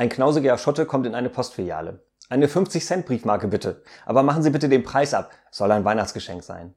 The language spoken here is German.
Ein knausiger Schotte kommt in eine Postfiliale. Eine 50-Cent-Briefmarke bitte. Aber machen Sie bitte den Preis ab. Soll ein Weihnachtsgeschenk sein.